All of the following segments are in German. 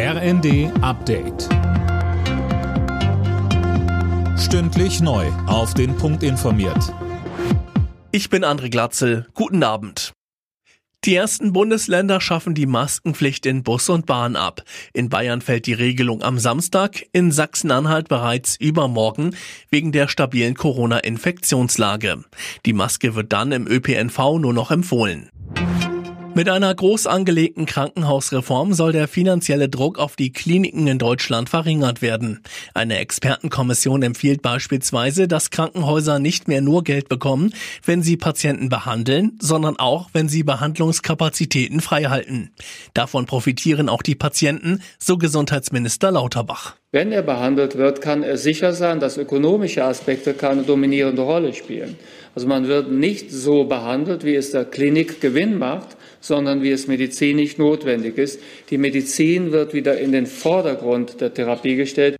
RND Update. Stündlich neu. Auf den Punkt informiert. Ich bin André Glatzel. Guten Abend. Die ersten Bundesländer schaffen die Maskenpflicht in Bus und Bahn ab. In Bayern fällt die Regelung am Samstag, in Sachsen-Anhalt bereits übermorgen wegen der stabilen Corona-Infektionslage. Die Maske wird dann im ÖPNV nur noch empfohlen. Mit einer groß angelegten Krankenhausreform soll der finanzielle Druck auf die Kliniken in Deutschland verringert werden. Eine Expertenkommission empfiehlt beispielsweise, dass Krankenhäuser nicht mehr nur Geld bekommen, wenn sie Patienten behandeln, sondern auch, wenn sie Behandlungskapazitäten freihalten. Davon profitieren auch die Patienten, so Gesundheitsminister Lauterbach. Wenn er behandelt wird, kann er sicher sein, dass ökonomische Aspekte keine dominierende Rolle spielen. Also man wird nicht so behandelt, wie es der Klinik Gewinn macht, sondern wie es medizinisch notwendig ist. Die Medizin wird wieder in den Vordergrund der Therapie gestellt.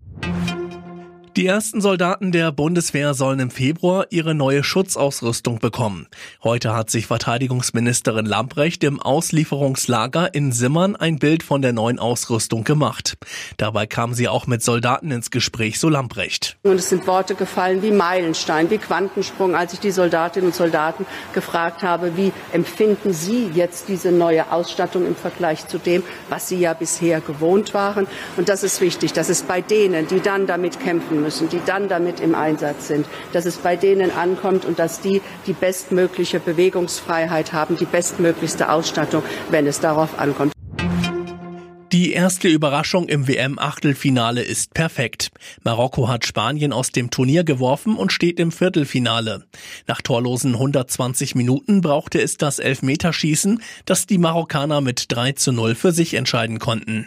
Die ersten Soldaten der Bundeswehr sollen im Februar ihre neue Schutzausrüstung bekommen. Heute hat sich Verteidigungsministerin Lamprecht im Auslieferungslager in Simmern ein Bild von der neuen Ausrüstung gemacht. Dabei kam sie auch mit Soldaten ins Gespräch, so Lamprecht. Und es sind Worte gefallen wie Meilenstein, wie Quantensprung, als ich die Soldatinnen und Soldaten gefragt habe, wie empfinden Sie jetzt diese neue Ausstattung im Vergleich zu dem, was Sie ja bisher gewohnt waren. Und das ist wichtig, dass es bei denen, die dann damit kämpfen müssen, die dann damit im Einsatz sind, dass es bei denen ankommt und dass die die bestmögliche Bewegungsfreiheit haben, die bestmöglichste Ausstattung, wenn es darauf ankommt. Die erste Überraschung im WM-Achtelfinale ist perfekt. Marokko hat Spanien aus dem Turnier geworfen und steht im Viertelfinale. Nach torlosen 120 Minuten brauchte es das Elfmeterschießen, das die Marokkaner mit 3 zu 0 für sich entscheiden konnten.